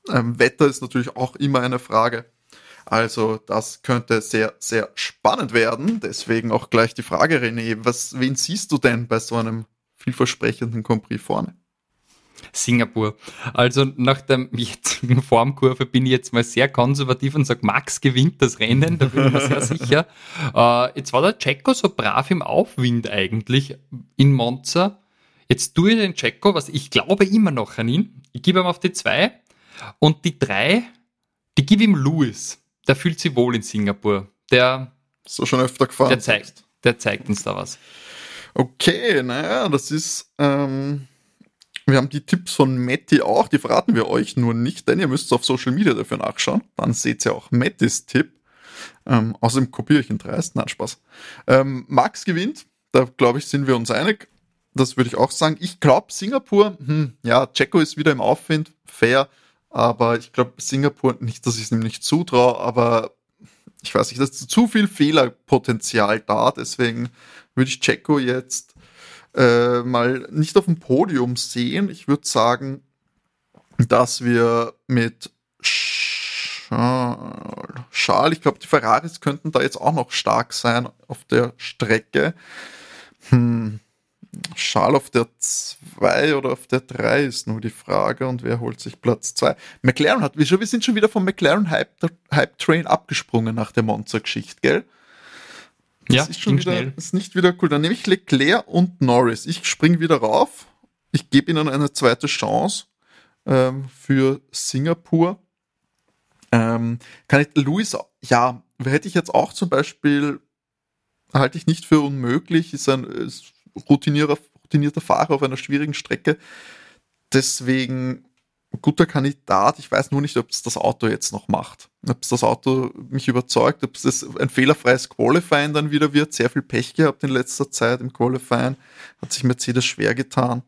Ähm, Wetter ist natürlich auch immer eine Frage. Also das könnte sehr, sehr spannend werden. Deswegen auch gleich die Frage, René, was, wen siehst du denn bei so einem vielversprechenden Compris vorne? Singapur. Also nach der jetzigen Formkurve bin ich jetzt mal sehr konservativ und sage, Max gewinnt das Rennen, da bin ich mir sehr sicher. Äh, jetzt war der Checo so brav im Aufwind eigentlich in Monza. Jetzt tue ich den Checo, was ich glaube immer noch an ihn. Ich gebe ihm auf die zwei und die drei, die gebe ihm Lewis. Der fühlt sich wohl in Singapur. Der so schon öfter gefahren. Der zeigt, der zeigt uns da was. Okay, naja, das ist ähm, wir haben die Tipps von Matti auch, die verraten wir euch nur nicht, denn ihr müsst auf Social Media dafür nachschauen. Dann seht ihr auch Mattis Tipp. Ähm, außerdem kopiere ich ihn dreist. Nein, Spaß. Ähm, Max gewinnt, da glaube ich, sind wir uns einig. Das würde ich auch sagen. Ich glaube, Singapur, hm, ja, Checo ist wieder im Aufwind, fair, aber ich glaube, Singapur, nicht, dass ich es ihm nicht zutraue, aber ich weiß nicht, da ist zu viel Fehlerpotenzial da, deswegen würde ich Checo jetzt äh, mal nicht auf dem Podium sehen. Ich würde sagen, dass wir mit Schal, ich glaube, die Ferraris könnten da jetzt auch noch stark sein auf der Strecke. Hm. Schal auf der 2 oder auf der 3 ist nur die Frage und wer holt sich Platz 2? McLaren hat, wir sind schon wieder vom McLaren Hype, Hype Train abgesprungen nach der Monster-Geschichte, gell? Das ja, ist schon wieder, schnell. ist nicht wieder cool. Dann nehme ich Leclerc und Norris. Ich springe wieder rauf. Ich gebe ihnen eine zweite Chance ähm, für Singapur. Ähm, kann ich, Luis, ja, hätte ich jetzt auch zum Beispiel, halte ich nicht für unmöglich, ist ein ist routinierter, routinierter Fahrer auf einer schwierigen Strecke. Deswegen guter Kandidat. Ich weiß nur nicht, ob es das Auto jetzt noch macht. Ob es das Auto mich überzeugt, ob es ein fehlerfreies Qualifying dann wieder wird. Sehr viel Pech gehabt in letzter Zeit im Qualifying. Hat sich Mercedes schwer getan.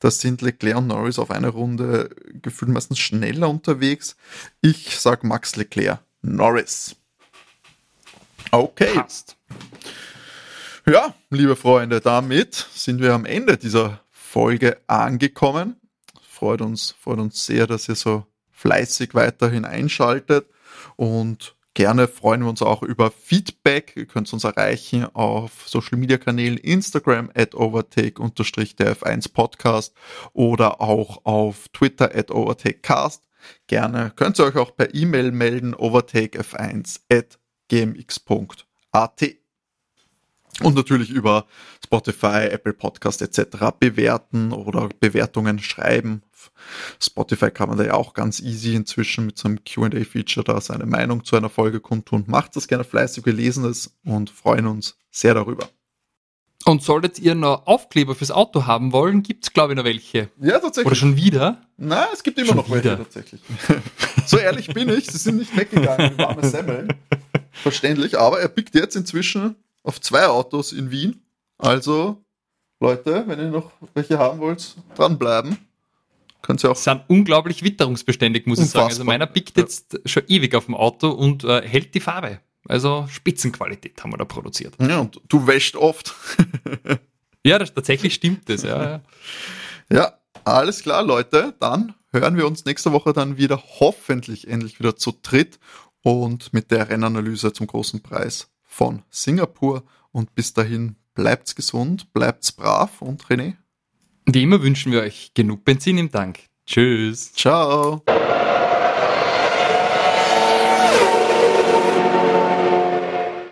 Da sind Leclerc und Norris auf eine Runde gefühlt meistens schneller unterwegs. Ich sag Max Leclerc. Norris. Okay. Passt. Ja, liebe Freunde, damit sind wir am Ende dieser Folge angekommen freut uns, freut uns sehr, dass ihr so fleißig weiterhin einschaltet und gerne freuen wir uns auch über Feedback. Ihr könnt uns erreichen auf Social Media Kanälen Instagram at overtake-df1 Podcast oder auch auf Twitter at overtakecast. Gerne könnt ihr euch auch per E-Mail melden overtakef1 at gmx.at und natürlich über Spotify, Apple Podcast etc. bewerten oder Bewertungen schreiben. Spotify kann man da ja auch ganz easy inzwischen mit so einem Q&A-Feature da seine Meinung zu einer Folge kundtun. Macht das gerne fleißig, wir lesen es und freuen uns sehr darüber. Und solltet ihr noch Aufkleber fürs Auto haben wollen, gibt es glaube ich noch welche. Ja, tatsächlich. Oder schon wieder? Nein, es gibt immer schon noch wieder. welche tatsächlich. so ehrlich bin ich, sie sind nicht weggegangen warme Semmeln. Verständlich, aber er pickt jetzt inzwischen auf zwei Autos in Wien. Also, Leute, wenn ihr noch welche haben wollt, dranbleiben. Könnt ihr auch. Sind unglaublich witterungsbeständig, muss Unfassbar. ich sagen. Also meiner pickt jetzt schon ewig auf dem Auto und äh, hält die Farbe. Also Spitzenqualität haben wir da produziert. Ja, und du wäscht oft. ja, das, tatsächlich stimmt das, ja, ja. Ja, alles klar, Leute. Dann hören wir uns nächste Woche dann wieder, hoffentlich endlich wieder zu dritt und mit der Rennanalyse zum großen Preis von Singapur. Und bis dahin bleibt's gesund, bleibt's brav und René. Wie immer wünschen wir euch genug Benzin im Tank. Tschüss. Ciao.